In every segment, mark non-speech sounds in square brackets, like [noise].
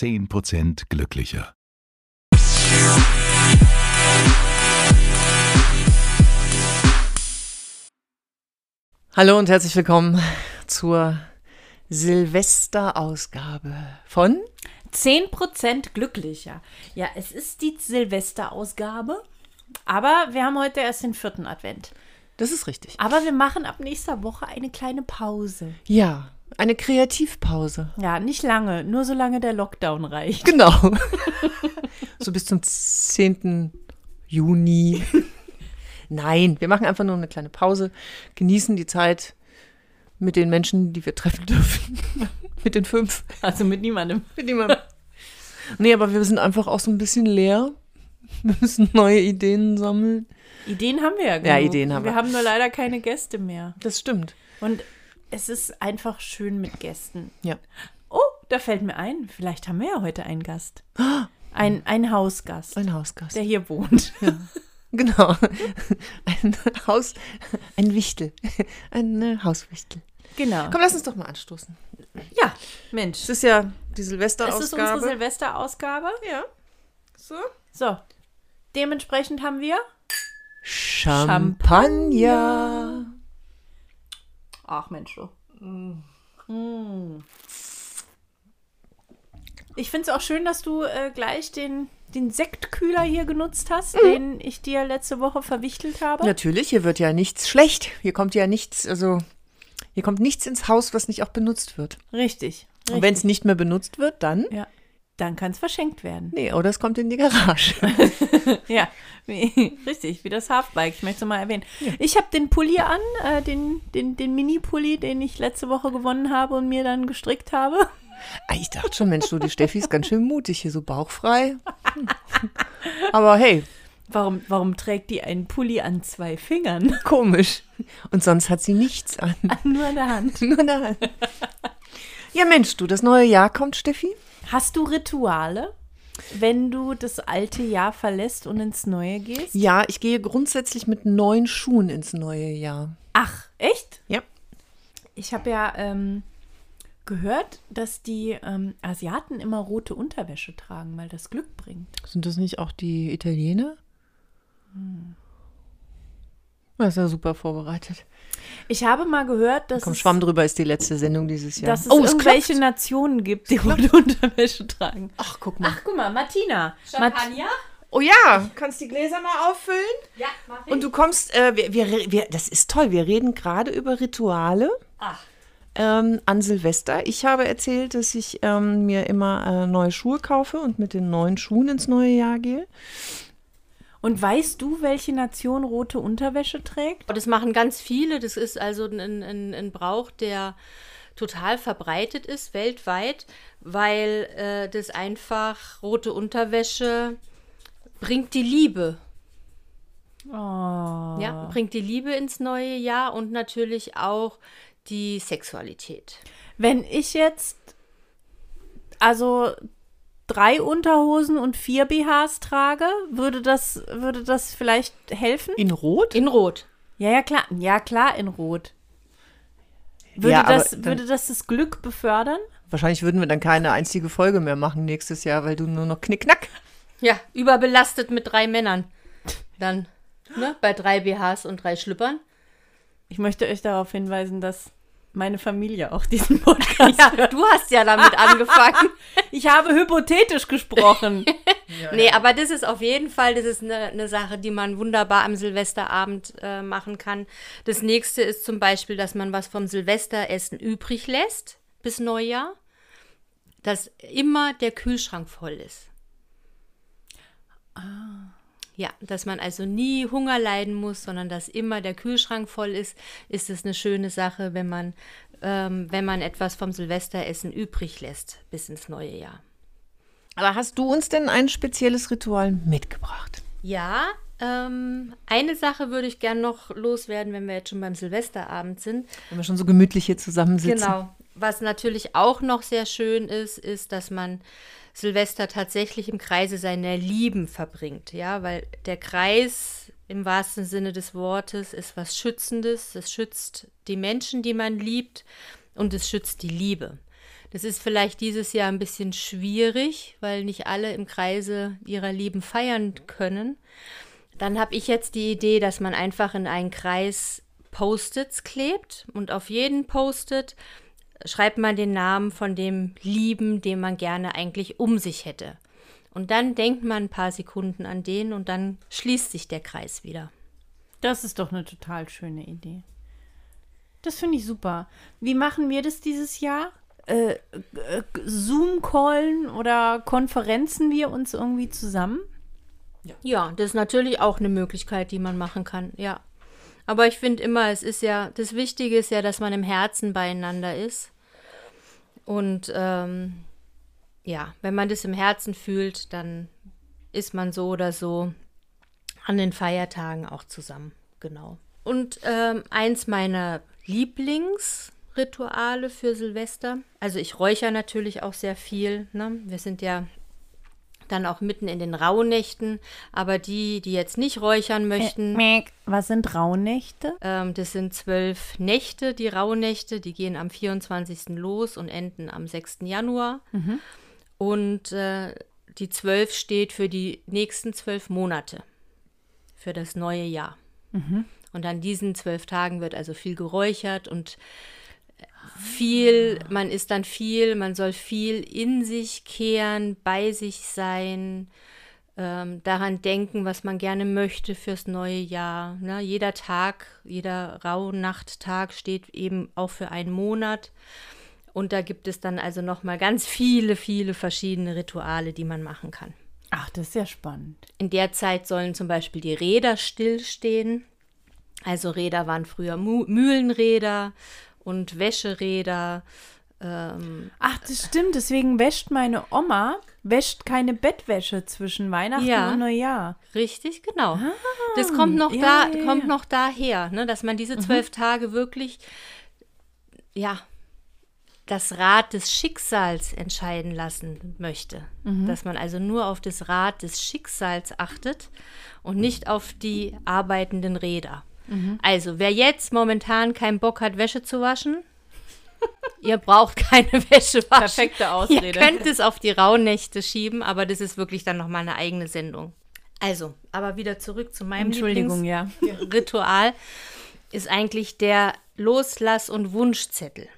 10% glücklicher. Hallo und herzlich willkommen zur Silvesterausgabe von 10% glücklicher. Ja, es ist die Silvesterausgabe, aber wir haben heute erst den vierten Advent. Das ist richtig. Aber wir machen ab nächster Woche eine kleine Pause. Ja, eine Kreativpause. Ja, nicht lange, nur solange der Lockdown reicht. Genau. [laughs] so bis zum 10. Juni. Nein, wir machen einfach nur eine kleine Pause, genießen die Zeit mit den Menschen, die wir treffen dürfen. [laughs] mit den fünf. Also mit niemandem. Mit niemandem. Nee, aber wir sind einfach auch so ein bisschen leer. Wir müssen neue Ideen sammeln. Ideen haben wir ja genug. Ja, Ideen haben wir. Wir haben nur leider keine Gäste mehr. Das stimmt. Und es ist einfach schön mit Gästen. Ja. Oh, da fällt mir ein, vielleicht haben wir ja heute einen Gast. Ein, ein Hausgast, Ein Hausgast. der hier wohnt. Genau. Ein Haus, ein Wichtel. Ein Hauswichtel. Genau. Komm, lass uns doch mal anstoßen. Ja, Mensch. Es ist ja die Es Silvesterausgabe. ist unsere Silvesterausgabe. Ja. So. So, dementsprechend haben wir. Champagner. Ach Mensch, du. Mm. Ich finde es auch schön, dass du äh, gleich den, den Sektkühler hier genutzt hast, den ich dir letzte Woche verwichtelt habe. Natürlich, hier wird ja nichts schlecht. Hier kommt ja nichts, also hier kommt nichts ins Haus, was nicht auch benutzt wird. Richtig. Und wenn es nicht mehr benutzt wird, dann. Ja, dann kann es verschenkt werden. Nee, oder es kommt in die Garage. [laughs] Ja, wie- richtig, wie das Halfbike. Ich möchte es mal erwähnen. Ich habe den Pulli an, äh, den, den, den Mini-Pulli, den ich letzte Woche gewonnen habe und mir dann gestrickt habe. Ah, Ich dachte schon, Mensch, du, die Steffi ist ganz schön mutig, hier so bauchfrei. Hm. Aber hey, Warum, warum trägt die einen Pulli an zwei Fingern? komisch. Und sonst hat sie nichts an. Nur an der Hand. [laughs] Nur da. Ja, Mensch, du, das neue Jahr kommt, Steffi? Hast du Rituale, wenn du das alte Jahr verlässt und ins neue gehst? Ja, ich gehe grundsätzlich mit neuen Schuhen ins neue Jahr. Ach, echt? Ja. Ich habe ja ähm, gehört, dass die ähm, Asiaten immer rote Unterwäsche tragen, weil das Glück bringt. Sind das nicht auch die Italiener? Das ist ja super vorbereitet. Ich habe mal gehört, dass Komm, Schwamm drüber ist die letzte Sendung dieses Jahr. dass es oh, es irgendwelche klopft. Nationen gibt, die rote Unterwäsche tragen. Ach, guck mal. Ach, guck mal, Martina. Mat Oh ja, kannst die Gläser mal auffüllen? ja, mach ich. Und du kommst, äh, wir, wir, wir, das ist toll, wir reden gerade über Rituale Ach. ähm, an Silvester. Ich habe erzählt, dass ich ähm, mir immer äh, neue Schuhe kaufe und mit den neuen Schuhen ins neue Jahr gehe. Und weißt du, welche Nation rote Unterwäsche trägt? Das machen ganz viele. Das ist also ein, ein, ein Brauch, der total verbreitet ist weltweit, weil äh, das einfach rote Unterwäsche bringt die Liebe. Oh. Ja, bringt die Liebe ins neue Jahr und natürlich auch die Sexualität. Wenn ich jetzt also drei Unterhosen und vier BHs trage, würde das, würde das vielleicht helfen? In Rot? In Rot. Ja, ja, klar. Ja, klar, in Rot. Würde, Ja, das, würde das das Glück befördern? Wahrscheinlich würden wir dann keine einzige Folge mehr machen nächstes Jahr, weil du nur noch knickknack. Ja, überbelastet mit drei Männern. Dann, ne, bei drei BHs und drei Schlüppern. Ich möchte euch darauf hinweisen, dass meine Familie auch diesen Podcast [laughs] Ja, du hast ja damit angefangen. [laughs] Ich habe hypothetisch gesprochen. [laughs] Nee, aber das ist auf jeden Fall, das ist eine, eine Sache, die man wunderbar am Silvesterabend äh, machen kann. Das nächste ist zum Beispiel, dass man was vom Silvesteressen übrig lässt bis Neujahr, dass immer der Kühlschrank voll ist. Ja, dass man also nie Hunger leiden muss, sondern dass immer der Kühlschrank voll ist, ist es eine schöne Sache, wenn man, ähm, wenn man etwas vom Silvesteressen übrig lässt bis ins neue Jahr. Aber hast du uns denn ein spezielles Ritual mitgebracht? Ja, ähm, eine Sache würde ich gern noch loswerden, wenn wir jetzt schon beim Silvesterabend sind. Wenn wir schon so gemütlich hier zusammensitzen. Genau. Was natürlich auch noch sehr schön ist, ist, dass man Silvester tatsächlich im Kreise seiner Lieben verbringt. Ja, weil der Kreis im wahrsten Sinne des Wortes ist was Schützendes. Es schützt die Menschen, die man liebt und es schützt die Liebe. Das ist vielleicht dieses Jahr ein bisschen schwierig, weil nicht alle im Kreise ihrer Lieben feiern können. Dann habe ich jetzt die Idee, dass man einfach in einen Kreis Post-its klebt und auf jeden Post-it schreibt man den Namen von dem Lieben, den man gerne eigentlich um sich hätte. Und dann denkt man ein paar Sekunden an den und dann schließt sich der Kreis wieder. Das ist doch eine total schöne Idee. Das finde ich super. Wie machen wir das dieses Jahr? Äh, äh, Zoom-Callen oder konferenzen wir uns irgendwie zusammen? Ja, das ist natürlich auch eine Möglichkeit, die man machen kann, ja. Aber ich finde immer, es ist ja, das Wichtige ist ja, dass man im Herzen beieinander ist. Und ähm, ja, wenn man das im Herzen fühlt, dann ist man so oder so an den Feiertagen auch zusammen. Genau. Und ähm, eins meiner Lieblingsrituale für Silvester, also ich räuchere natürlich auch sehr viel. Ne? Wir sind ja dann auch mitten in den Rauhnächten. Aber die, die jetzt nicht räuchern möchten. Was sind Rauhnächte? Ähm, das sind zwölf Nächte, die Rauhnächte. Die gehen am 24. los und enden am 6. Januar. Mhm. Und äh, die zwölf steht für die nächsten zwölf Monate. Für das neue Jahr. Mhm. Und an diesen zwölf Tagen wird also viel geräuchert und viel, man ist dann viel, man soll viel in sich kehren, bei sich sein, ähm, daran denken, was man gerne möchte fürs neue Jahr. Ne? Jeder Tag, jeder Rauhnachttag steht eben auch für einen Monat. Und da gibt es dann also nochmal ganz viele, viele verschiedene Rituale, die man machen kann. Ach, das ist ja spannend. In der Zeit sollen zum Beispiel die Räder stillstehen. Also Räder waren früher Mühlenräder und Wäscheräder. Ähm, Ach, das stimmt. Deswegen wäscht meine Oma, wäscht keine Bettwäsche zwischen Weihnachten ja, und Neujahr. Richtig, genau. Ah, das kommt noch ja, da, ja, kommt noch daher, ne, dass man diese mhm. zwölf mhm. Tage wirklich, ja, das Rad des Schicksals entscheiden lassen möchte. Mhm. Dass man also nur auf das Rad des Schicksals achtet und nicht auf die arbeitenden Räder. Mhm. Also, wer jetzt momentan keinen Bock hat, Wäsche zu waschen, [laughs] ihr braucht keine Wäsche waschen. Perfekte Ausrede. Ihr könnt es auf die Rauhnächte schieben, aber das ist wirklich dann nochmal eine eigene Sendung. Also, aber wieder zurück zu meinem Entschuldigung, ja. Ritual ist eigentlich der Loslass- und Wunschzettel.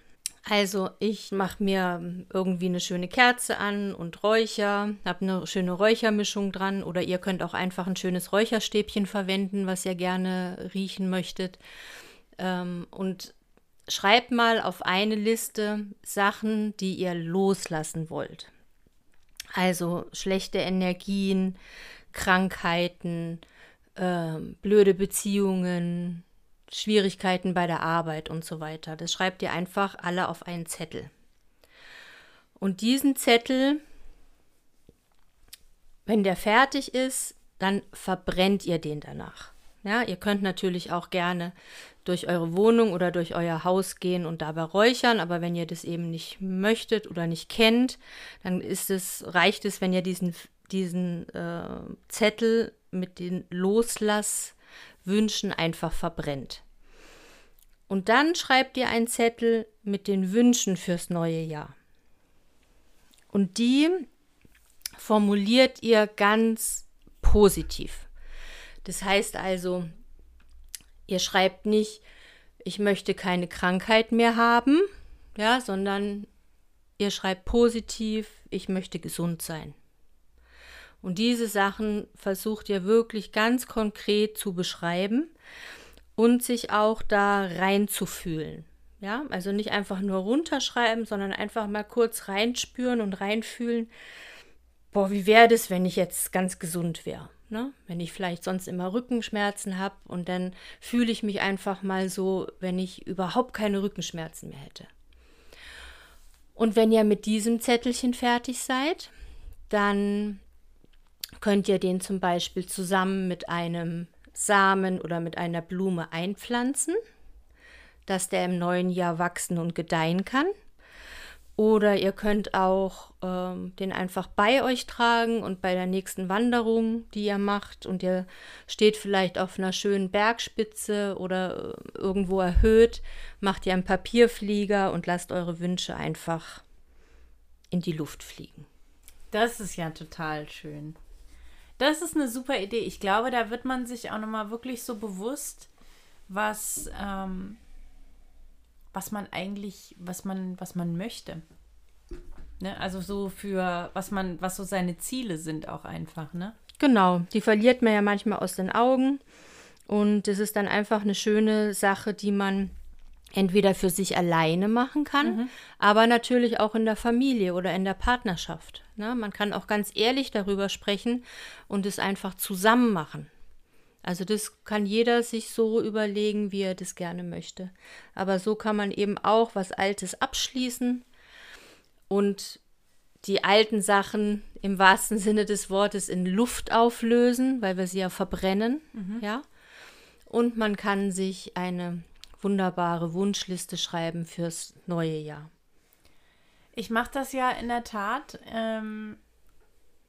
Also ich mache mir irgendwie eine schöne Kerze an und Räucher, habe eine schöne Räuchermischung dran oder ihr könnt auch einfach ein schönes Räucherstäbchen verwenden, was ihr gerne riechen möchtet. Ähm, und schreibt mal auf eine Liste Sachen, die ihr loslassen wollt. Also schlechte Energien, Krankheiten, äh, blöde Beziehungen, Schwierigkeiten bei der Arbeit und so weiter. Das schreibt ihr einfach alle auf einen Zettel. Und diesen Zettel, wenn der fertig ist, dann verbrennt ihr den danach. Ja, ihr könnt natürlich auch gerne durch eure Wohnung oder durch euer Haus gehen und dabei räuchern, aber wenn ihr das eben nicht möchtet oder nicht kennt, dann ist es, reicht es, wenn ihr diesen, diesen äh, Zettel mit den Loslass Wünschen einfach verbrennt. Und dann schreibt ihr einen Zettel mit den Wünschen fürs neue Jahr. Und die formuliert ihr ganz positiv. Das heißt also, ihr schreibt nicht, ich möchte keine Krankheit mehr haben, ja, sondern ihr schreibt positiv, ich möchte gesund sein. Und diese Sachen versucht ihr wirklich ganz konkret zu beschreiben und sich auch da reinzufühlen. Ja, also nicht einfach nur runterschreiben, sondern einfach mal kurz reinspüren und reinfühlen. Boah, wie wäre das, wenn ich jetzt ganz gesund wäre? Ne? Wenn ich vielleicht sonst immer Rückenschmerzen habe und dann fühle ich mich einfach mal so, wenn ich überhaupt keine Rückenschmerzen mehr hätte. Und wenn ihr mit diesem Zettelchen fertig seid, dann könnt ihr den zum Beispiel zusammen mit einem Samen oder mit einer Blume einpflanzen, dass der im neuen Jahr wachsen und gedeihen kann. Oder ihr könnt auch ähm, den einfach bei euch tragen und bei der nächsten Wanderung, die ihr macht, und ihr steht vielleicht auf einer schönen Bergspitze oder äh, irgendwo erhöht, macht ihr einen Papierflieger und lasst eure Wünsche einfach in die Luft fliegen. Das ist ja total schön. Das ist eine super Idee. Ich glaube, da wird man sich auch nochmal wirklich so bewusst, was, ähm, was man eigentlich, was man, was man möchte. Ne? Also so für, was man, was so seine Ziele sind auch einfach, ne? Genau, die verliert man ja manchmal aus den Augen. Und das ist dann einfach eine schöne Sache, die man entweder für sich alleine machen kann, mhm. aber natürlich auch in der Familie oder in der Partnerschaft. Ne? Man kann auch ganz ehrlich darüber sprechen und es einfach zusammen machen. Also das kann jeder sich so überlegen, wie er das gerne möchte. Aber so kann man eben auch was Altes abschließen und die alten Sachen im wahrsten Sinne des Wortes in Luft auflösen, weil wir sie ja verbrennen, mhm. ja. Und man kann sich eine wunderbare Wunschliste schreiben fürs neue Jahr. Ich mache das ja in der Tat ähm,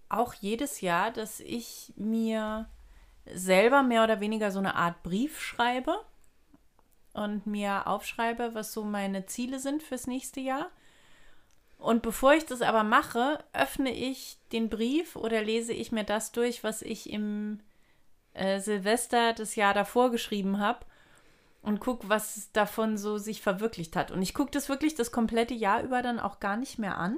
auch jedes Jahr, dass ich mir selber mehr oder weniger so eine Art Brief schreibe und mir aufschreibe, was so meine Ziele sind fürs nächste Jahr. Und bevor ich das aber mache, öffne ich den Brief oder lese ich mir das durch, was ich im äh, Silvester das Jahr davor geschrieben habe und gucke, was davon so sich verwirklicht hat. Und ich gucke das wirklich das komplette Jahr über dann auch gar nicht mehr an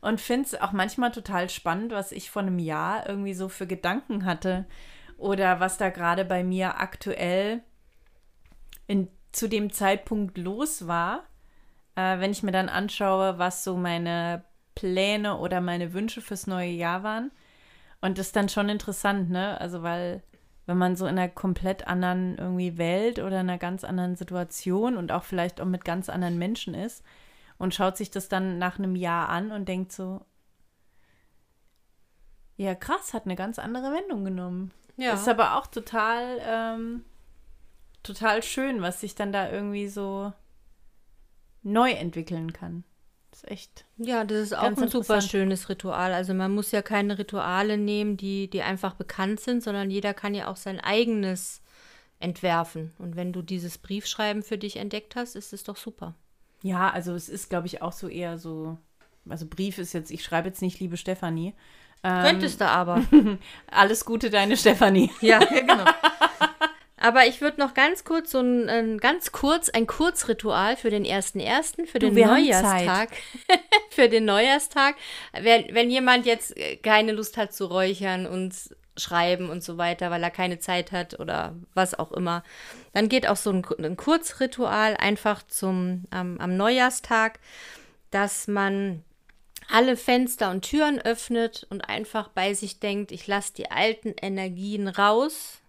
und finde es auch manchmal total spannend, was ich vor einem Jahr irgendwie so für Gedanken hatte oder was da gerade bei mir aktuell in, zu dem Zeitpunkt los war, äh, wenn ich mir dann anschaue, was so meine Pläne oder meine Wünsche fürs neue Jahr waren. Und das ist dann schon interessant, ne? Also, weil wenn man so in einer komplett anderen irgendwie Welt oder in einer ganz anderen Situation und auch vielleicht auch mit ganz anderen Menschen ist und schaut sich das dann nach einem Jahr an und denkt so, ja krass, hat eine ganz andere Wendung genommen. Ja. Das ist aber auch total, ähm, total schön, was sich dann da irgendwie so neu entwickeln kann. Ist echt. Ja, das ist auch ein super schönes Ritual. Also man muss ja keine Rituale nehmen, die, die einfach bekannt sind, sondern jeder kann ja auch sein eigenes entwerfen. Und wenn du dieses Briefschreiben für dich entdeckt hast, ist es doch super. Ja, also es ist, glaube ich, auch so eher so. Also Brief ist jetzt, ich schreibe jetzt nicht, liebe Stefanie. Ähm, Könntest du aber. [laughs] alles Gute, deine Stefanie. Ja, [laughs] genau. Aber ich würde noch ganz kurz so ein, ein, ganz kurz ein Kurzritual für den ersten ersten für den Neujahrstag [laughs] für den Neujahrstag. Wenn, wenn jemand jetzt keine Lust hat zu räuchern und schreiben und so weiter, weil er keine Zeit hat oder was auch immer, dann geht auch so ein, ein Kurzritual einfach zum ähm, am Neujahrstag, dass man alle Fenster und Türen öffnet und einfach bei sich denkt, ich lasse die alten Energien raus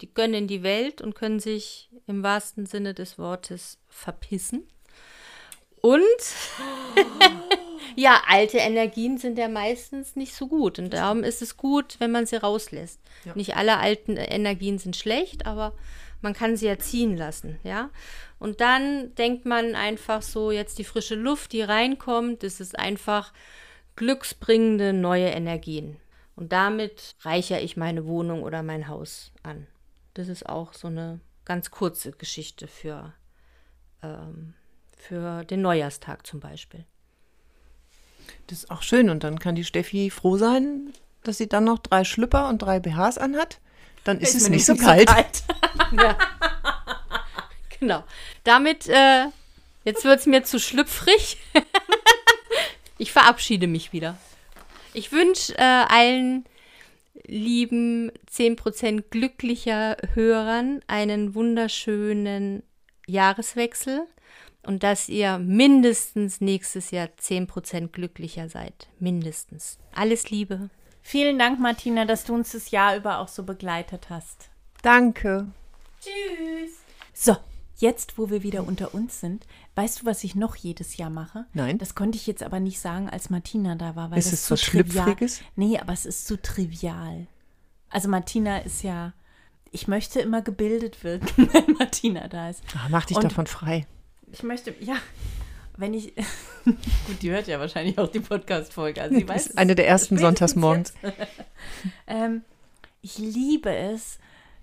die gönnen in die Welt und können sich im wahrsten Sinne des Wortes verpissen. Und [laughs] ja, alte Energien sind ja meistens nicht so gut. Und darum ist es gut, wenn man sie rauslässt. Ja. Nicht alle alten Energien sind schlecht, aber man kann sie ja ziehen lassen, ja. Und dann denkt man einfach so, jetzt die frische Luft, die reinkommt, das ist einfach glücksbringende neue Energien. Und damit reichere ich meine Wohnung oder mein Haus an. Das ist auch so eine ganz kurze Geschichte für, ähm, für den Neujahrstag zum Beispiel. Das ist auch schön. Und dann kann die Steffi froh sein, dass sie dann noch drei Schlüpper und drei BHs anhat. Dann ist, ist es nicht so kalt. So kalt. [laughs] ja. Genau. Damit, äh, jetzt wird es mir zu schlüpfrig. [laughs] ich verabschiede mich wieder. Ich wünsche äh, allen lieben 10% glücklicher Hörern einen wunderschönen Jahreswechsel und dass ihr mindestens nächstes Jahr 10% glücklicher seid. Mindestens. Alles Liebe. Vielen Dank, Martina, dass du uns das Jahr über auch so begleitet hast. Danke. Tschüss. So, jetzt, wo wir wieder unter uns sind, weißt du, was ich noch jedes Jahr mache? Nein. Das konnte ich jetzt aber nicht sagen, als Martina da war. Weil ist das es so was Schlüpfriges? Nee, aber es ist zu trivial. Also Martina ist ja, ich möchte immer gebildet wirken, [laughs] wenn Martina da ist. Ach, mach dich Und davon frei. Ich möchte, ja, wenn ich, [laughs] gut, die hört ja wahrscheinlich auch die Podcast-Folge. Also sie weiß eine der ersten Sonntagsmorgens. [laughs] ähm, ich liebe es,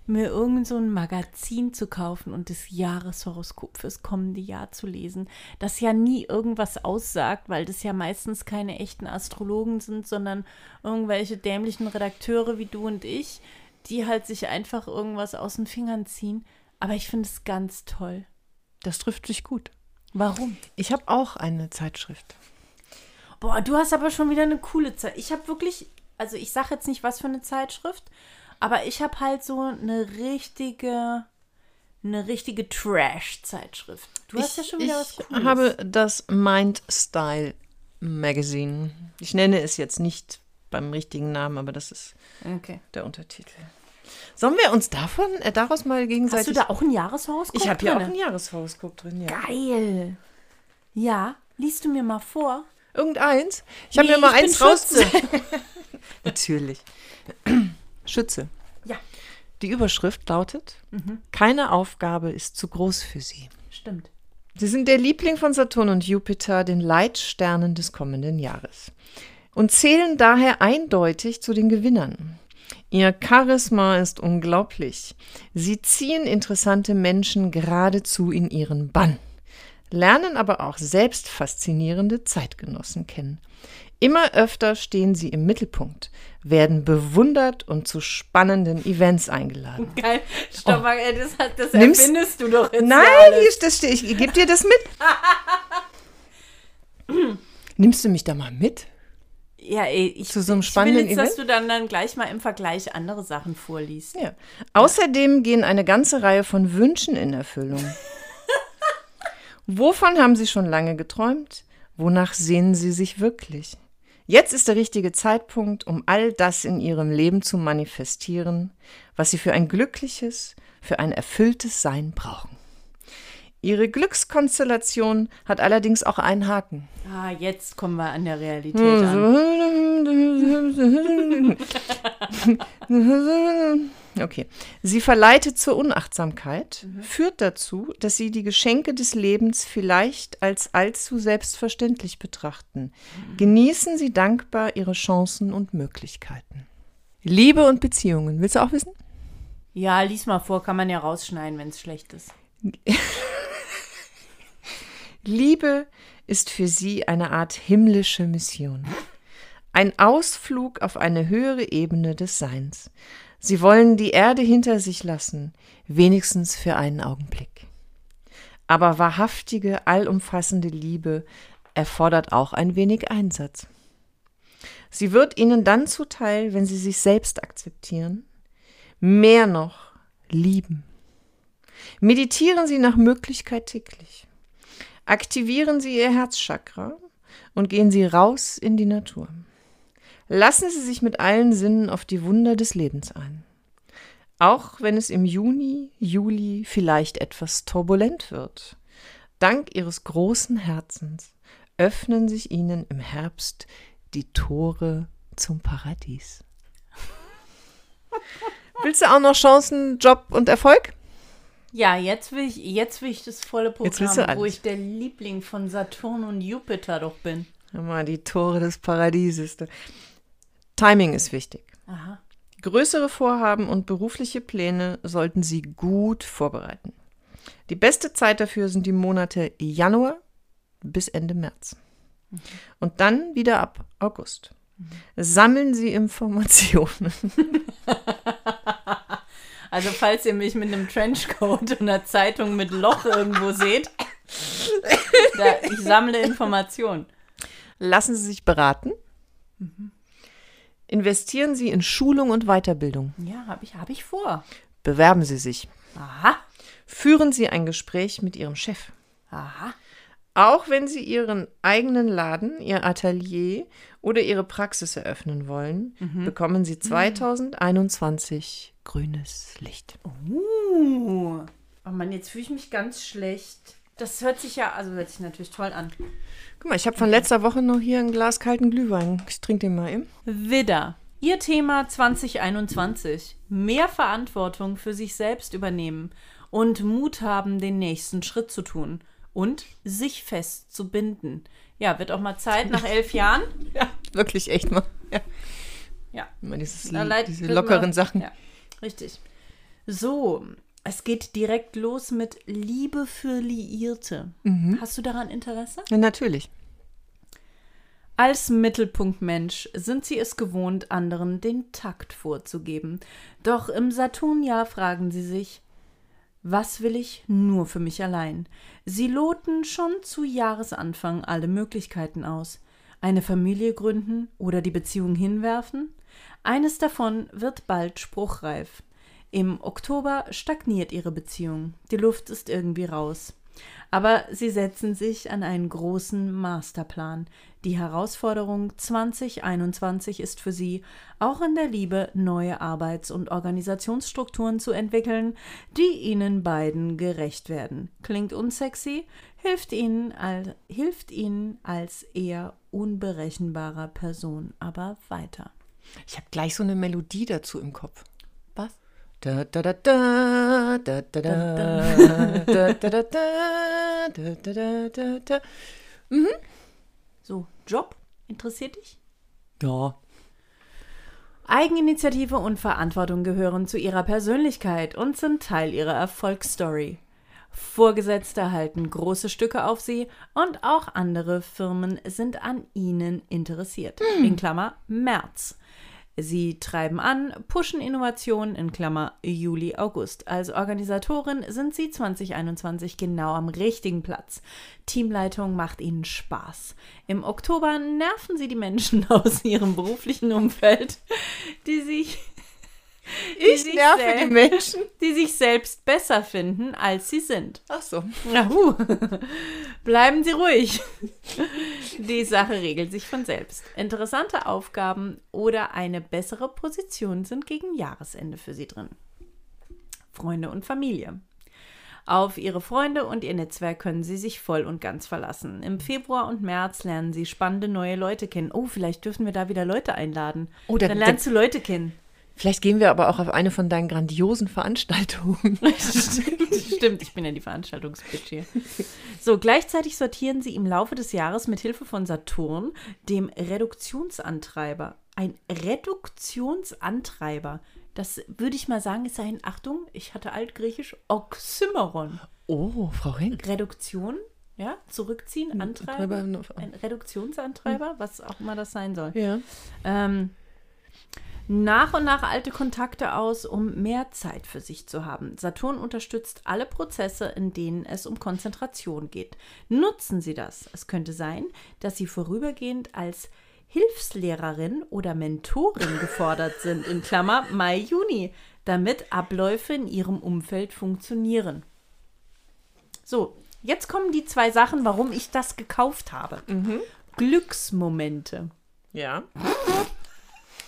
mir irgend so ein Magazin zu kaufen und das Jahreshoroskop fürs kommende Jahr zu lesen, das ja nie irgendwas aussagt, weil das ja meistens keine echten Astrologen sind, sondern irgendwelche dämlichen Redakteure wie du und ich, die halt sich einfach irgendwas aus den Fingern ziehen. Aber ich finde es ganz toll. Das trifft sich gut. Warum? Ich habe auch eine Zeitschrift. Boah, du hast aber schon wieder eine coole Zeit. Ich habe wirklich, also ich sage jetzt nicht, was für eine Zeitschrift, aber ich habe halt so eine richtige, eine richtige Trash-Zeitschrift. Du hast ja schon wieder was ich Cooles. habe das Mind Style Magazine. Ich nenne es jetzt nicht beim richtigen Namen, aber das ist Okay. der Untertitel. Sollen wir uns davon, äh, daraus mal gegenseitig... Hast du da auch ein Jahreshoroskop? ich habe hier auch ein Jahreshoroskop drin, ja. Geil. Ja, liest du mir mal vor? Irgendeins? Ich habe Nee, mir mal ich eins raus... [laughs] Natürlich. Schütze. Ja. Die Überschrift lautet, keine Aufgabe ist zu groß für Sie. Stimmt. Sie sind der Liebling von Saturn und Jupiter, den Leitsternen des kommenden Jahres. Und zählen daher eindeutig zu den Gewinnern. Ihr Charisma ist unglaublich. Sie ziehen interessante Menschen geradezu in ihren Bann, lernen aber auch selbst faszinierende Zeitgenossen kennen. Immer öfter stehen sie im Mittelpunkt, werden bewundert und zu spannenden Events eingeladen. Geil. Stopp mal, ey, das, das Nimmst- erfindest du doch jetzt Nein, das steht. Ich gebe dir das mit. [laughs] Nimmst du mich da mal mit? Ja, ey, ich, Zu so einem ich will spannenden jetzt, dass Event? du dann, dann gleich mal im Vergleich andere Sachen vorliest. Ja. Außerdem gehen eine ganze Reihe von Wünschen in Erfüllung. [laughs] Wovon haben Sie schon lange geträumt? Wonach sehnen Sie sich wirklich? Jetzt ist der richtige Zeitpunkt, um all das in Ihrem Leben zu manifestieren, was Sie für ein glückliches, für ein erfülltes Sein brauchen. Ihre Glückskonstellation hat allerdings auch einen Haken. Ah, jetzt kommen wir an der Realität an. [laughs] Okay. Sie verleitet zur Unachtsamkeit, führt dazu, dass Sie die Geschenke des Lebens vielleicht als allzu selbstverständlich betrachten. Genießen Sie dankbar Ihre Chancen und Möglichkeiten. Liebe und Beziehungen. Willst du auch wissen? Ja, lies mal vor, kann man ja rausschneiden, wenn es schlecht ist. [laughs] Liebe ist für sie eine Art himmlische Mission. Ein Ausflug auf eine höhere Ebene des Seins. Sie wollen die Erde hinter sich lassen, wenigstens für einen Augenblick. Aber wahrhaftige, allumfassende Liebe erfordert auch ein wenig Einsatz. Sie wird ihnen dann zuteil, wenn sie sich selbst akzeptieren, mehr noch lieben. Meditieren Sie nach Möglichkeit täglich. Aktivieren Sie Ihr Herzchakra und gehen Sie raus in die Natur. Lassen Sie sich mit allen Sinnen auf die Wunder des Lebens ein. Auch wenn es im Juni, Juli vielleicht etwas turbulent wird. Dank Ihres großen Herzens öffnen sich Ihnen im Herbst die Tore zum Paradies. [laughs] Willst du auch noch Chancen, Job und Erfolg? Ja, jetzt will ich, jetzt will ich das volle Programm, wo ich der Liebling von Saturn und Jupiter doch bin. Mal, die Tore des Paradieses. Timing ist wichtig. Aha. Größere Vorhaben und berufliche Pläne sollten Sie gut vorbereiten. Die beste Zeit dafür sind die Monate Januar bis Ende März. Und dann wieder ab August. Sammeln Sie Informationen. [laughs] Also falls ihr mich mit einem Trenchcoat und einer Zeitung mit Loch irgendwo seht, da, ich sammle Informationen. Lassen Sie sich beraten. Investieren Sie in Schulung und Weiterbildung. Ja, habe ich, hab ich vor. Bewerben Sie sich. Aha, Führen Sie ein Gespräch mit Ihrem Chef. aha. Auch wenn Sie Ihren eigenen Laden, Ihr Atelier oder Ihre Praxis eröffnen wollen, bekommen Sie 2021 grünes Licht. Uh. Oh Mann, jetzt fühle ich mich ganz schlecht. Das hört sich ja, also hört sich natürlich toll an. Guck mal, ich habe von letzter Woche noch hier ein Glas kalten Glühwein. Ich trinke den mal eben. Widder. Ihr Thema 2021. Mehr Verantwortung für sich selbst übernehmen und Mut haben, den nächsten Schritt zu tun und sich fest zu binden. Ja, wird auch mal Zeit nach elf [laughs] Jahren. Ja, wirklich echt mal. Ja. Ja. Immer dieses, leid- diese lockeren Sachen. Ja, richtig. So, es geht direkt los mit Liebe für Liierte. Hast du daran Interesse? Ja, natürlich. Als Mittelpunktmensch sind sie es gewohnt, anderen den Takt vorzugeben. Doch im Saturnjahr fragen sie sich, was will ich nur für mich allein? Sie loten schon zu Jahresanfang alle Möglichkeiten aus. Eine Familie gründen oder die Beziehung hinwerfen? Eines davon wird bald spruchreif. Im Oktober stagniert ihre Beziehung. Die Luft ist irgendwie raus. Aber sie setzen sich an einen großen Masterplan. Die Herausforderung 2021 ist für sie, auch in der Liebe neue Arbeits- und Organisationsstrukturen zu entwickeln, die ihnen beiden gerecht werden. Klingt unsexy, hilft ihnen, al hilft ihnen als eher unberechenbarer Person aber weiter. Ich habe gleich so eine Melodie dazu im Kopf. Was? Da, da, da, da, da, da, da, da, da, da, da, da, da, da, da. So, Job? Interessiert dich? Ja. Eigeninitiative und Verantwortung gehören zu ihrer Persönlichkeit und sind Teil ihrer Erfolgsstory. Vorgesetzte halten große Stücke auf sie und auch andere Firmen sind an ihnen interessiert. In Klammer März. Sie treiben an, pushen Innovationen in Klammer Juli, August. Als Organisatorin sind sie 2021 genau am richtigen Platz. Teamleitung macht ihnen Spaß. Im Oktober nerven sie die Menschen [laughs] aus ihrem beruflichen Umfeld, die sich Ich sich nerve sel- die Menschen. [laughs] die sich selbst besser finden, als sie sind. Ach so. Na, huh. Bleiben Sie ruhig. Die Sache regelt sich von selbst. Interessante Aufgaben oder eine bessere Position sind gegen Jahresende für Sie drin. Freunde und Familie. Auf Ihre Freunde und Ihr Netzwerk können Sie sich voll und ganz verlassen. Im Februar und März lernen Sie spannende neue Leute kennen. Oh, vielleicht dürfen wir da wieder Leute einladen. Oh, da- Dann lernst du Leute kennen. Vielleicht gehen wir aber auch auf eine von deinen grandiosen Veranstaltungen. [laughs] Stimmt, ich bin ja die Veranstaltungsbitch hier. So, gleichzeitig sortieren sie im Laufe des Jahres mit Hilfe von Saturn, dem Reduktionsantreiber. Ein Reduktionsantreiber. Das würde ich mal sagen, ist ein, Achtung, ich hatte altgriechisch, Oxymeron. Oh, Frau Henk. Reduktion, ja, zurückziehen, Antreiber. Antreiber. Ein Reduktionsantreiber, was auch immer das sein soll. Ja. Ähm, nach und nach alte Kontakte aus, um mehr Zeit für sich zu haben. Saturn unterstützt alle Prozesse, in denen es um Konzentration geht. Nutzen Sie das. Es könnte sein, dass Sie vorübergehend als Hilfslehrerin oder Mentorin gefordert sind, in Klammer Mai, Juni, damit Abläufe in Ihrem Umfeld funktionieren. So, jetzt kommen die zwei Sachen, warum ich das gekauft habe. Glücksmomente. Ja. [laughs]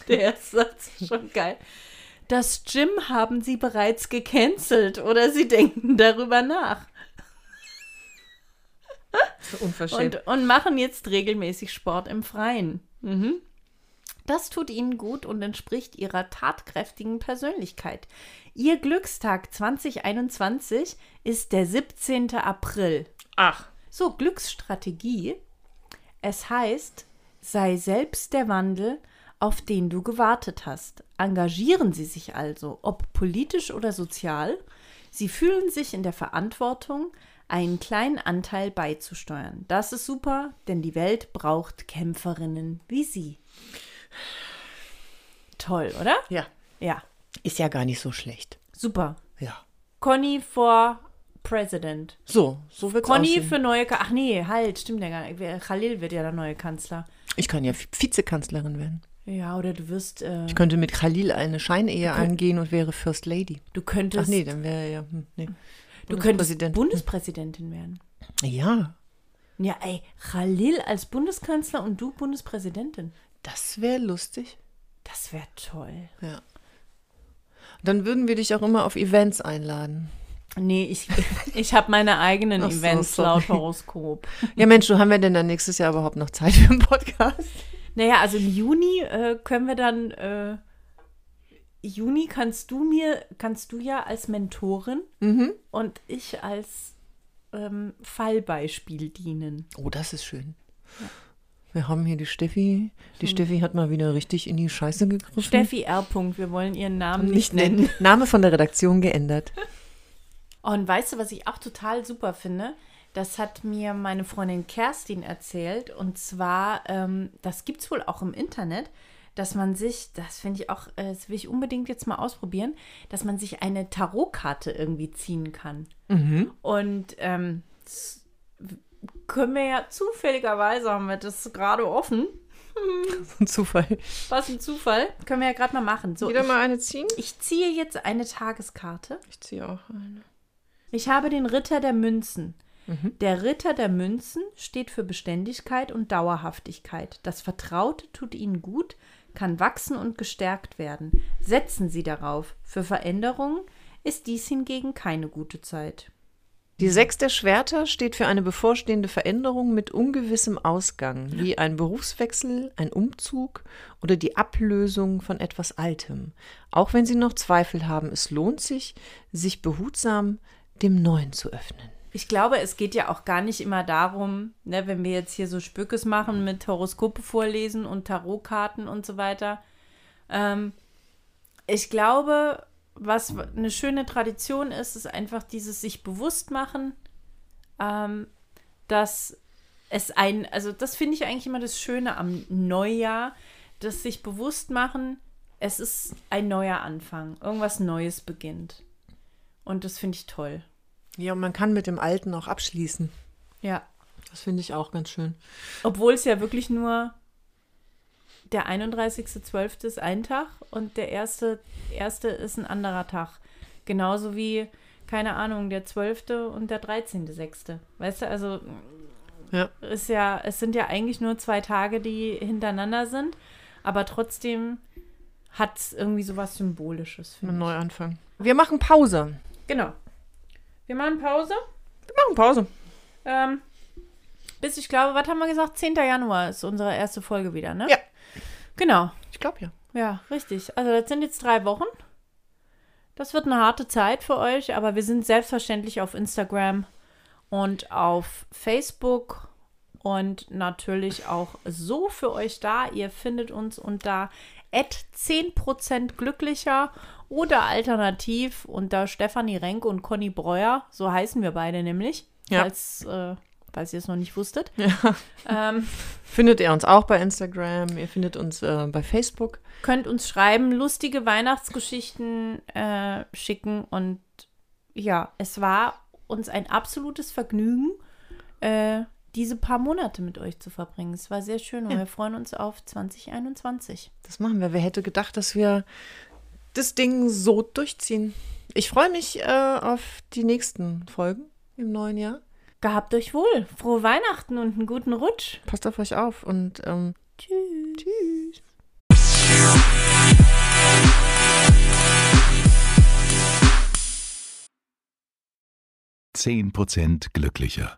[laughs] Der erste Satz ist schon geil. Das Gym haben sie bereits gecancelt oder sie denken darüber nach [laughs] Unverschämt. und, und machen jetzt regelmäßig Sport im Freien. Mhm. Das tut ihnen gut und entspricht ihrer tatkräftigen Persönlichkeit. Ihr Glückstag 2021 ist der 17. April. Ach. So, Glücksstrategie. Es heißt, sei selbst der Wandel, auf den du gewartet hast. Engagieren Sie sich also, ob politisch oder sozial. Sie fühlen sich in der Verantwortung, einen kleinen Anteil beizusteuern. Das ist super, denn die Welt braucht Kämpferinnen wie Sie. Toll, oder? Ja. Ja, Ist ja gar nicht so schlecht. super. Ja. Conny for President. So, so wird's Conny aussehen. für neue. Ka Ach nee, halt, stimmt ja gar nicht. Khalil wird ja der neue Kanzler. Ich kann ja Vizekanzlerin werden. Ja, oder du wirst. Äh, Ich könnte mit Khalil eine Scheinehe eingehen und wäre First Lady. du könntest. Ach nee, dann wäre ja. Hm, nee. du könntest Bundespräsident. Bundespräsidentin werden. Ja, Ja, ey, Khalil als Bundeskanzler und du Bundespräsidentin. das wäre lustig. Das wäre toll. Ja. Dann würden wir dich auch immer auf Events einladen. Nee, ich, [laughs] ich habe meine eigenen Ach so, Events sorry. laut Horoskop. Ja, Mensch, du haben wir denn dann nächstes Jahr überhaupt noch Zeit für einen Podcast? Naja, also im Juni äh, können wir dann. Äh, Juni kannst du mir, kannst du ja als Mentorin und ich als ähm, Fallbeispiel dienen. Oh, das ist schön. Wir haben hier die Steffi. Die Steffi hat mal wieder richtig in die Scheiße gegriffen. Steffi R. Punkt, wir wollen ihren Namen nicht nicht nennen. Name von der Redaktion geändert. [laughs] Und weißt du, was ich auch total super finde? Das hat mir meine Freundin Kerstin erzählt. Und zwar, ähm, das gibt es wohl auch im Internet, dass man sich, das finde ich auch, äh, das will ich unbedingt jetzt mal ausprobieren, dass man sich eine Tarotkarte irgendwie ziehen kann. Und ähm, das können wir ja zufälligerweise, haben wir das gerade offen. [laughs] Ein Zufall. Was ein Zufall. Können wir ja gerade mal machen. So, Wieder ich, mal eine ziehen? ich ziehe jetzt eine Tageskarte. Ich ziehe auch eine. Ich habe den Ritter der Münzen. Der Ritter der Münzen steht für Beständigkeit und Dauerhaftigkeit. Das Vertraute tut Ihnen gut, kann wachsen und gestärkt werden. Setzen Sie darauf. Für Veränderungen ist dies hingegen keine gute Zeit. Die Sechs der Schwerter steht für eine bevorstehende Veränderung mit ungewissem Ausgang, wie ein Berufswechsel, ein Umzug oder die Ablösung von etwas Altem. Auch wenn Sie noch Zweifel haben, es lohnt sich, sich behutsam dem Neuen zu öffnen. Ich glaube, es geht ja auch gar nicht immer darum, ne, wenn wir jetzt hier so Spückes machen mit Horoskope vorlesen und Tarotkarten und so weiter. Ähm, ich glaube, was eine schöne Tradition ist, ist einfach dieses sich bewusst machen, ähm, dass es ein, also das finde ich eigentlich immer das Schöne am Neujahr, dass sich bewusst machen, es ist ein neuer Anfang, irgendwas Neues beginnt. Und das finde ich toll. Ja, und man kann mit dem Alten auch abschließen. Ja. Das finde ich auch ganz schön. Obwohl es ja wirklich nur der 31.12. ist ein Tag und der erste, erste ist ein anderer Tag. Genauso wie, keine Ahnung, der 12. und der 13.6. Weißt du, also Ja. ist ja, es sind ja eigentlich nur zwei Tage, die hintereinander sind, aber trotzdem hat es irgendwie sowas Symbolisches. Ein. Neuanfang. Wir machen Pause. Genau. Wir machen Pause. Wir machen Pause. Ähm, bis, ich glaube, was haben wir gesagt? 10. Januar ist unsere erste Folge wieder, ne? Ja. Genau. Ich glaube ja. Ja, richtig. Also das sind jetzt drei Wochen. Das wird eine harte Zeit für euch, aber wir sind selbstverständlich auf Instagram und auf Facebook und natürlich auch so für euch da. Ihr findet uns unter 10% glücklicher oder alternativ unter Stefanie Renk und Conny Breuer. So heißen wir beide nämlich. Ja. Falls, äh, falls ihr es noch nicht wusstet. Ja. Ähm, Findet ihr uns auch bei Instagram, ihr findet uns äh, bei Facebook. könnt uns schreiben, lustige Weihnachtsgeschichten äh, schicken und ja, es war uns ein absolutes Vergnügen, äh, diese paar Monate mit euch zu verbringen. Es war sehr schön und Ja. wir freuen uns auf 2021. Das machen wir. Wer hätte gedacht, dass wir das Ding so durchziehen? Ich freue mich äh, auf die nächsten Folgen im neuen Jahr. Gehabt euch wohl, frohe Weihnachten und einen guten Rutsch. Passt auf euch auf und ähm, Tschüss. tschüss. Zehn Prozent glücklicher.